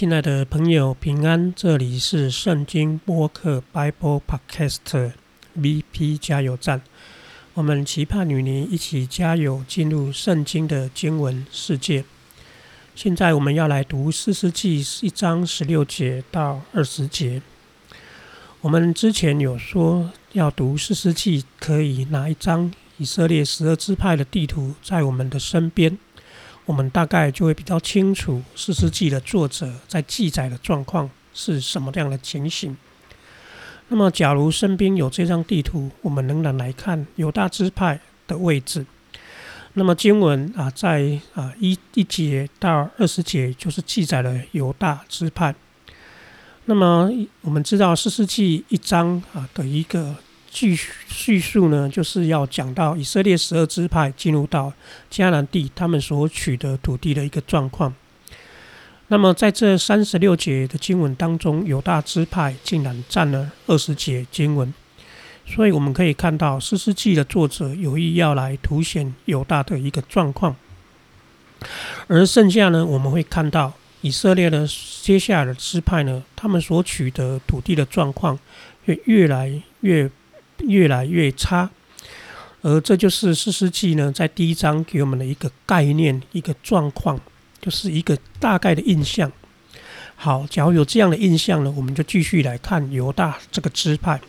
亲爱的朋友，平安！这里是圣经播客 Bible Podcast VP 加油站。我们期盼与您一起加油，进入圣经的经文世界。现在我们要来读四世纪一章十六节到二十节。我们之前有说要读四世纪，可以拿一张以色列十二支派的地图在我们的身边。我们大概就会比较清楚《四世纪》的作者在记载的状况是什么样的情形。那么，假如身边有这张地图，我们仍然来看犹大支派的位置。那么经文啊，在啊一一节到二十节，就是记载了犹大支派。那么我们知道《四世纪》一章啊的一个。叙叙述呢，就是要讲到以色列十二支派进入到迦南地，他们所取得土地的一个状况。那么在这三十六节的经文当中，犹大支派竟然占了二十节经文，所以我们可以看到《诗诗记》的作者有意要来凸显犹大的一个状况。而剩下呢，我们会看到以色列的接下来的支派呢，他们所取得土地的状况会越来越。越来越差，而这就是四世纪呢，在第一章给我们的一个概念、一个状况，就是一个大概的印象。好，假如有这样的印象呢，我们就继续来看犹大这个支派。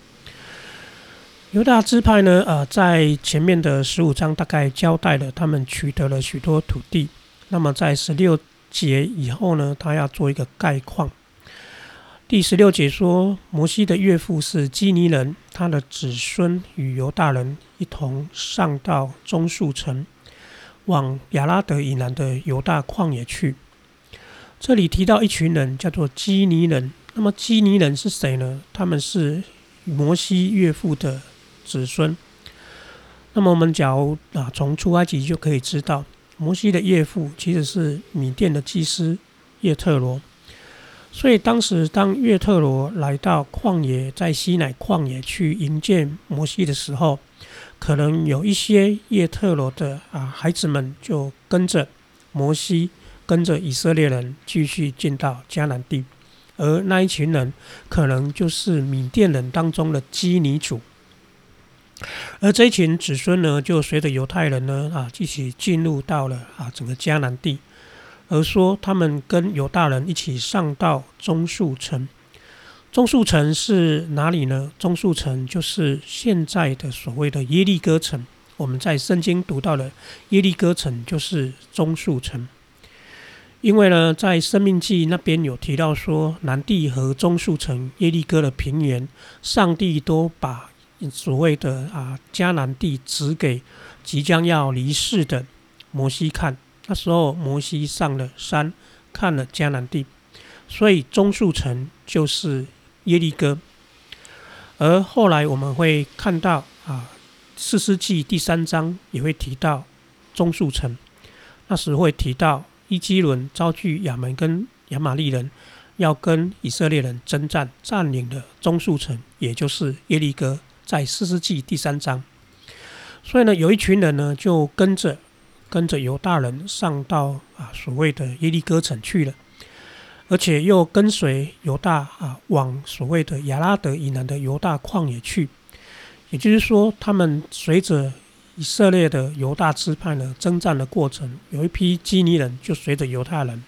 犹大支派呢，呃，在前面的十五章大概交代了他们取得了许多土地。那么在十六节以后呢，他要做一个概况。第十六节说，摩西的岳父是基尼人，他的子孙与犹大人一同上到中树城，往亚拉德以南的犹大旷野去。这里提到一群人，叫做基尼人。那么基尼人是谁呢？他们是摩西岳父的子孙。那么我们假如啊，从出埃及就可以知道，摩西的岳父其实是米甸的祭司叶特罗。所以当时，当约特罗来到旷野，在西乃旷野去迎接摩西的时候，可能有一些叶特罗的啊孩子们就跟着摩西，跟着以色列人继续进到迦南地，而那一群人可能就是缅甸人当中的基尼族，而这一群子孙呢，就随着犹太人呢啊一起进入到了啊整个迦南地。而说他们跟犹大人一起上到中树城，中树城是哪里呢？中树城就是现在的所谓的耶利哥城。我们在圣经读到了耶利哥城就是中树城，因为呢，在生命记那边有提到说，南地和中树城耶利哥的平原，上帝都把所谓的啊迦南地指给即将要离世的摩西看。那时候，摩西上了山，看了迦南地，所以中树城就是耶利哥。而后来我们会看到啊，《四世纪》第三章也会提到中树城。那时会提到伊基伦遭拒亚门跟亚玛利人，要跟以色列人征战，占领了中树城，也就是耶利哥，在《四世纪》第三章。所以呢，有一群人呢，就跟着。跟着犹大人上到啊所谓的耶利哥城去了，而且又跟随犹大啊往所谓的亚拉德以南的犹大旷野去，也就是说，他们随着以色列的犹大支派呢征战的过程，有一批基尼人就随着犹太人，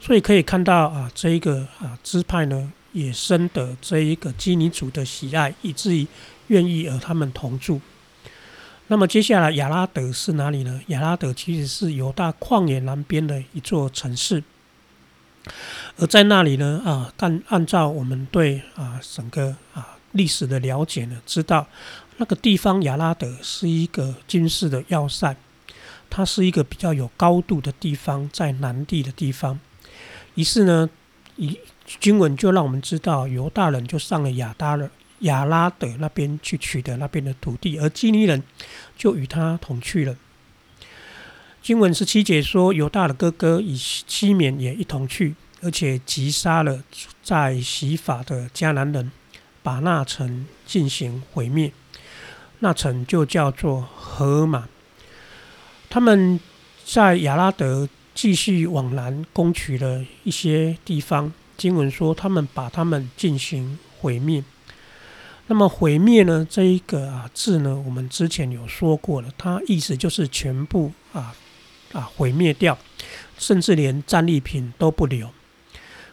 所以可以看到啊这一个啊支派呢也深得这一个基尼族的喜爱，以至于愿意和他们同住。那么接下来，亚拉德是哪里呢？亚拉德其实是犹大旷野南边的一座城市，而在那里呢，啊，按按照我们对啊整个啊历史的了解呢，知道那个地方亚拉德是一个军事的要塞，它是一个比较有高度的地方，在南地的地方。于是呢，以经文就让我们知道，犹大人就上了亚达了。亚拉德那边去取得那边的土地，而基尼人就与他同去了。经文十七节说，犹大的哥哥以西缅也一同去，而且击杀了在洗法的迦南人，把那城进行毁灭。那城就叫做荷马。他们在亚拉德继续往南攻取了一些地方。经文说，他们把他们进行毁灭。那么毁灭呢？这一个啊字呢，我们之前有说过了，它意思就是全部啊啊毁灭掉，甚至连战利品都不留。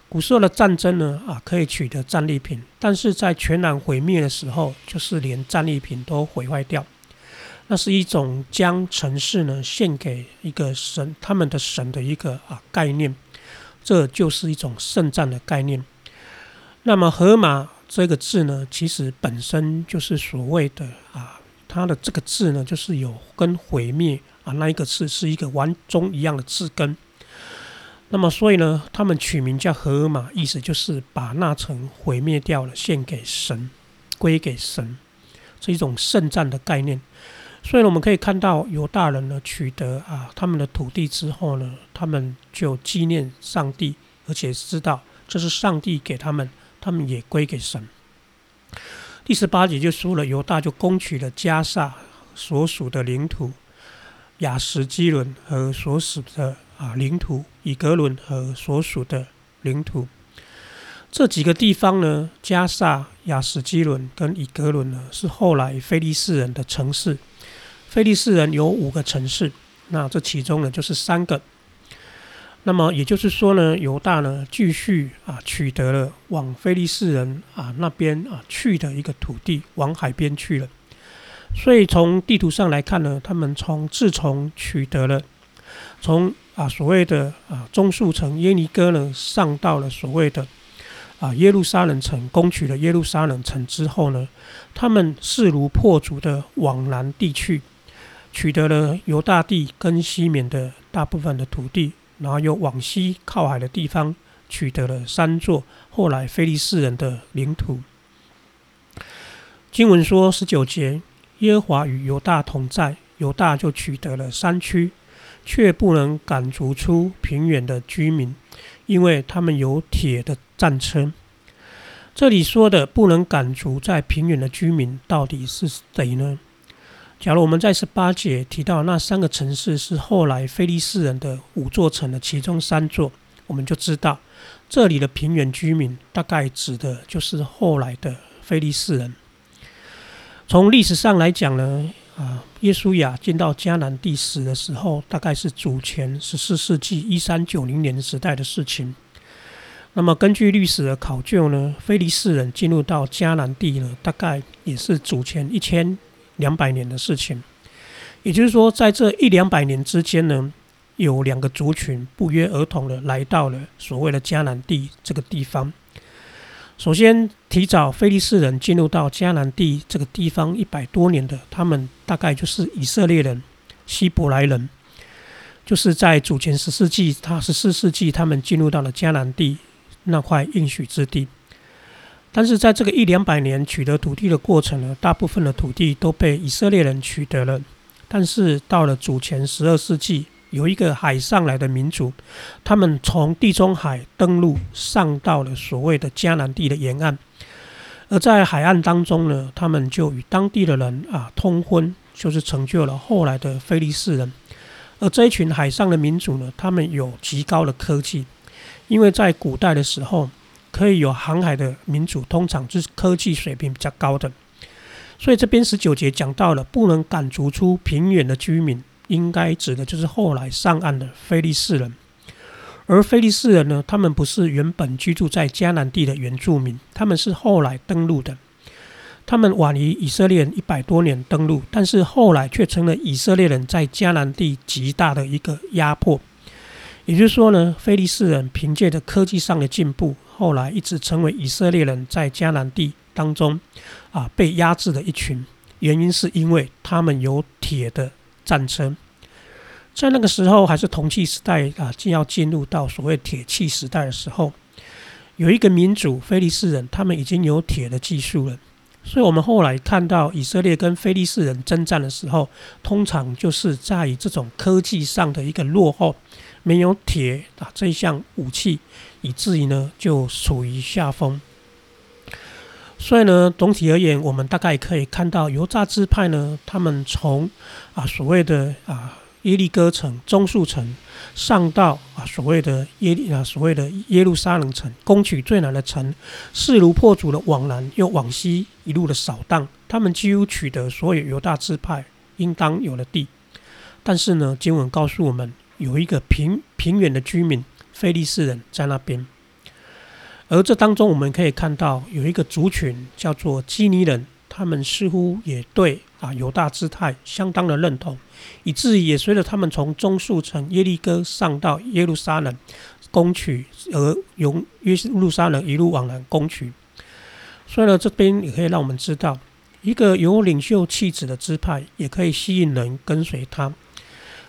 古时候的战争呢啊可以取得战利品，但是在全然毁灭的时候，就是连战利品都毁坏掉。那是一种将城市呢献给一个神，他们的神的一个啊概念。这就是一种圣战的概念。那么“荷马”这个字呢，其实本身就是所谓的啊，它的这个字呢，就是有跟毁灭啊那一个字是一个完中一样的字根。那么所以呢，他们取名叫“河马”，意思就是把那层毁灭掉了，献给神，归给神，是一种圣战的概念。所以呢，我们可以看到犹大人呢取得啊他们的土地之后呢，他们就纪念上帝，而且知道这是上帝给他们，他们也归给神。第十八节就说了，犹大就攻取了加萨所属的领土，亚什基伦和所属的啊领土，以格伦和所属的领土。这几个地方呢，加萨、亚什基伦跟以格伦呢，是后来菲利士人的城市。菲利士人有五个城市，那这其中呢就是三个。那么也就是说呢，犹大呢继续啊取得了往菲利士人啊那边啊去的一个土地，往海边去了。所以从地图上来看呢，他们从自从取得了从啊所谓的啊中树城耶尼哥呢上到了所谓的啊耶路撒冷城，攻取了耶路撒冷城之后呢，他们势如破竹的往南地去。取得了犹大地跟西缅的大部分的土地，然后又往西靠海的地方取得了三座后来菲利士人的领土。经文说十九节，耶和华与犹大同在，犹大就取得了山区，却不能赶逐出平原的居民，因为他们有铁的战车。这里说的不能赶逐在平原的居民，到底是谁呢？假如我们在十八节提到那三个城市是后来菲利士人的五座城的其中三座，我们就知道这里的平原居民大概指的就是后来的菲利士人。从历史上来讲呢，啊，耶稣亚进到迦南地时的时候，大概是主前十四世纪一三九零年时代的事情。那么根据历史的考究呢，菲利士人进入到迦南地呢，大概也是主前一千。两百年的事情，也就是说，在这一两百年之间呢，有两个族群不约而同的来到了所谓的迦南地这个地方。首先，提早菲利士人进入到迦南地这个地方一百多年的，他们大概就是以色列人、希伯来人，就是在主前十世纪，他十四世纪，他们进入到了迦南地那块应许之地。但是在这个一两百年取得土地的过程呢，大部分的土地都被以色列人取得了。但是到了主前十二世纪，有一个海上来的民族，他们从地中海登陆，上到了所谓的迦南地的沿岸。而在海岸当中呢，他们就与当地的人啊通婚，就是成就了后来的菲利士人。而这一群海上的民族呢，他们有极高的科技，因为在古代的时候。可以有航海的民主，通常就是科技水平比较高的。所以这边十九节讲到了，不能赶逐出平原的居民，应该指的就是后来上岸的菲利士人。而菲利士人呢，他们不是原本居住在迦南地的原住民，他们是后来登陆的。他们晚于以色列人一百多年登陆，但是后来却成了以色列人在迦南地极大的一个压迫。也就是说呢，菲利士人凭借着科技上的进步。后来一直成为以色列人在迦南地当中啊被压制的一群，原因是因为他们有铁的战车。在那个时候还是铜器时代啊，就要进入到所谓铁器时代的时候，有一个民主菲利士人，他们已经有铁的技术了。所以，我们后来看到以色列跟菲利士人征战的时候，通常就是在于这种科技上的一个落后，没有铁啊这一项武器。以至于呢，就处于下风。所以呢，总体而言，我们大概可以看到犹大支派呢，他们从啊所谓的啊耶利哥城、中树城，上到啊所谓的耶利啊所谓的耶路撒冷城，攻取最难的城，势如破竹的往南又往西一路的扫荡，他们几乎取得所有犹大支派应当有的地。但是呢，经文告诉我们，有一个平平原的居民菲利士人在那边，而这当中我们可以看到有一个族群叫做基尼人，他们似乎也对啊犹大支派相当的认同。以至于也随着他们从中树城耶利哥上到耶路撒冷攻取，而由耶路撒冷一路往南攻取。所以呢，这边也可以让我们知道，一个有领袖气质的支派也可以吸引人跟随他。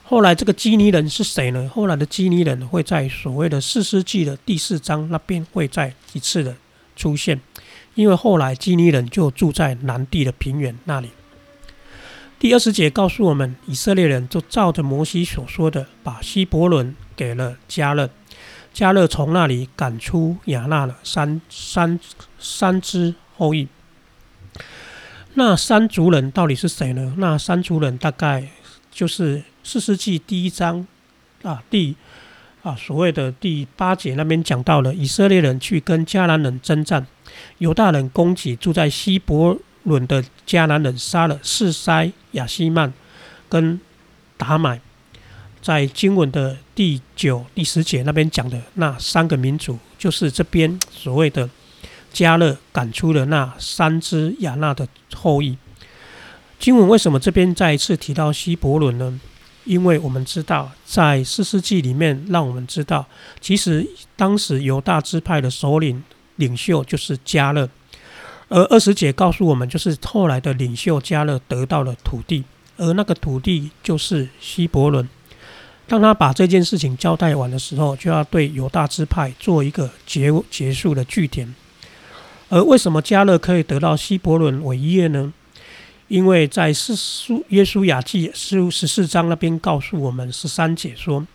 后来这个基尼人是谁呢？后来的基尼人会在所谓的四世纪的第四章那边会再一次的出现，因为后来基尼人就住在南地的平原那里。第二十节告诉我们，以色列人就照着摩西所说的，把希伯伦给了加勒，加勒从那里赶出亚纳的三三三支后裔。那三族人到底是谁呢？那三族人大概就是四世纪第一章啊第啊所谓的第八节那边讲到了，以色列人去跟迦南人征战，犹大人攻击住在希伯。伦的迦南人杀了四塞、亚西曼跟达买，在经文的第九、第十节那边讲的那三个民族，就是这边所谓的加勒赶出了那三支亚纳的后裔。经文为什么这边再一次提到希伯伦呢？因为我们知道，在四世纪里面，让我们知道，其实当时犹大支派的首领领袖就是加勒。而二十节告诉我们，就是后来的领袖加勒得到了土地，而那个土地就是希伯伦。当他把这件事情交代完的时候，就要对犹大支派做一个结结束的据点。而为什么加勒可以得到希伯伦为业呢？因为在四书约书亚记书十四章那边告诉我们十三节说，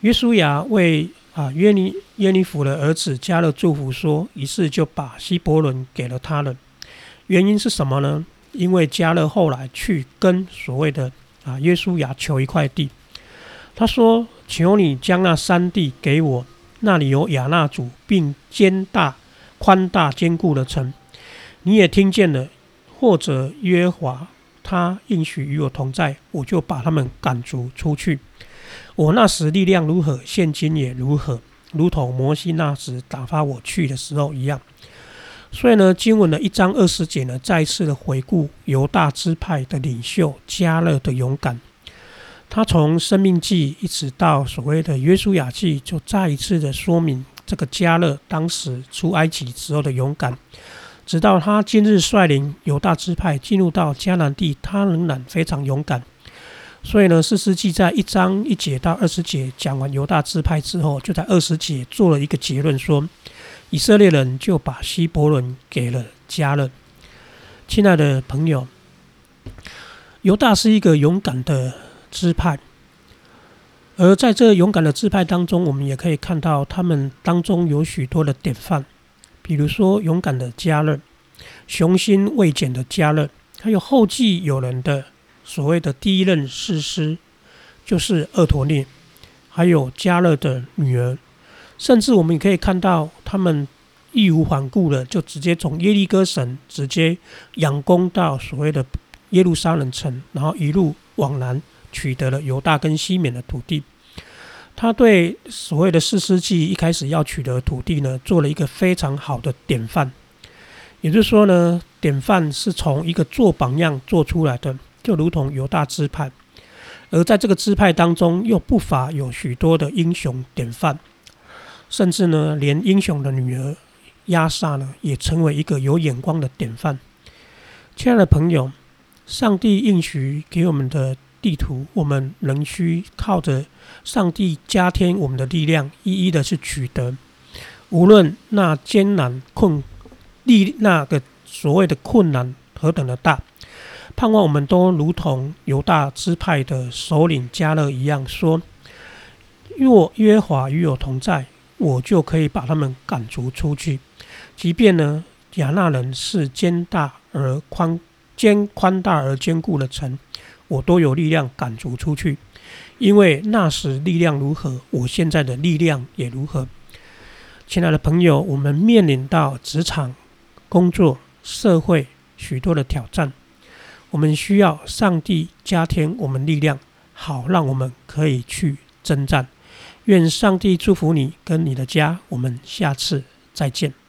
约书亚为啊，约尼约尼弗的儿子加勒祝福说，于是就把希伯伦给了他了。原因是什么呢？因为加勒后来去跟所谓的啊约书亚求一块地，他说：“求你将那山地给我，那里有亚纳族，并坚大、宽大、坚固的城。你也听见了，或者约华他应许与我同在，我就把他们赶逐出去。”我那时力量如何，现今也如何，如同摩西那时打发我去的时候一样。所以呢，经文的一章二十节呢，再次的回顾犹大支派的领袖加勒的勇敢。他从生命记一直到所谓的约书亚记，就再一次的说明这个加勒当时出埃及时候的勇敢。直到他今日率领犹大支派进入到迦南地，他仍然非常勇敢。所以呢，四世纪在一章一节到二十节讲完犹大支派之后，就在二十节做了一个结论，说以色列人就把希伯伦给了迦勒。亲爱的朋友，犹大是一个勇敢的支派，而在这勇敢的支派当中，我们也可以看到他们当中有许多的典范，比如说勇敢的加勒、雄心未减的加勒，还有后继有人的。所谓的第一任士师就是厄陀涅，还有加勒的女儿，甚至我们也可以看到，他们义无反顾的就直接从耶利哥城直接仰攻到所谓的耶路撒冷城，然后一路往南取得了犹大跟西缅的土地。他对所谓的四世纪一开始要取得土地呢，做了一个非常好的典范。也就是说呢，典范是从一个做榜样做出来的。就如同犹大支派，而在这个支派当中，又不乏有许多的英雄典范，甚至呢，连英雄的女儿亚萨呢，也成为一个有眼光的典范。亲爱的朋友，上帝应许给我们的地图，我们仍需靠着上帝加添我们的力量，一一的去取得。无论那艰难困力，那个所谓的困难何等的大。盼望我们都如同犹大支派的首领加勒一样，说：若约华与我同在，我就可以把他们赶逐出去。即便呢，亚纳人是坚大而宽坚宽大而坚固的城，我都有力量赶逐出去。因为那时力量如何，我现在的力量也如何。亲爱的朋友，我们面临到职场、工作、社会许多的挑战，我们需要上帝加添我们力量，好让我们可以去征战。愿上帝祝福你跟你的家，我们下次再见。